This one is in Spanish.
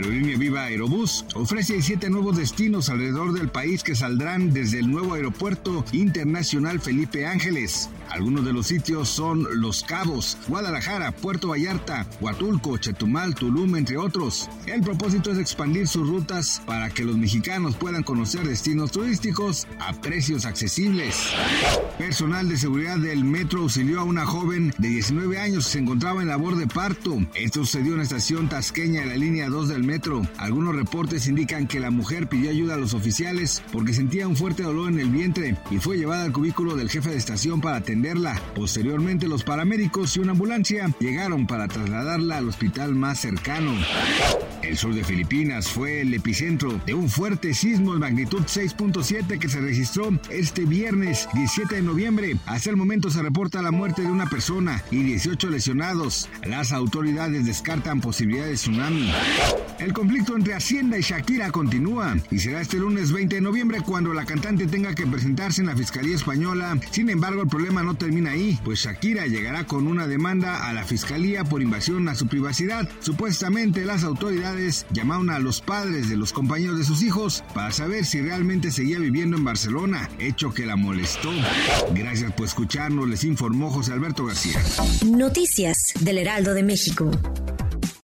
Aerolínea Viva Aerobús ofrece siete nuevos destinos alrededor del país que saldrán desde el nuevo aeropuerto internacional Felipe Ángeles. Algunos de los sitios son Los Cabos, Guadalajara, Puerto Vallarta, Huatulco, Chetumal, Tulum, entre otros. El propósito es expandir sus rutas para que los mexicanos puedan conocer destinos turísticos a precios accesibles. Personal de seguridad del metro auxilió a una joven de 19 años que se encontraba en labor de parto. Esto sucedió en la estación tasqueña de la línea 2 del metro. Algunos reportes indican que la mujer pidió ayuda a los oficiales porque sentía un fuerte dolor en el vientre y fue llevada al cubículo del jefe de estación para atender Posteriormente, los paramédicos y una ambulancia llegaron para trasladarla al hospital más cercano. El sur de Filipinas fue el epicentro de un fuerte sismo de magnitud 6.7 que se registró este viernes 17 de noviembre. Hasta el momento se reporta la muerte de una persona y 18 lesionados. Las autoridades descartan posibilidad de tsunami. El conflicto entre Hacienda y Shakira continúa y será este lunes 20 de noviembre cuando la cantante tenga que presentarse en la Fiscalía Española. Sin embargo, el problema no termina ahí, pues Shakira llegará con una demanda a la fiscalía por invasión a su privacidad. Supuestamente las autoridades llamaron a los padres de los compañeros de sus hijos para saber si realmente seguía viviendo en Barcelona, hecho que la molestó. Gracias por escucharnos, les informó José Alberto García. Noticias del Heraldo de México.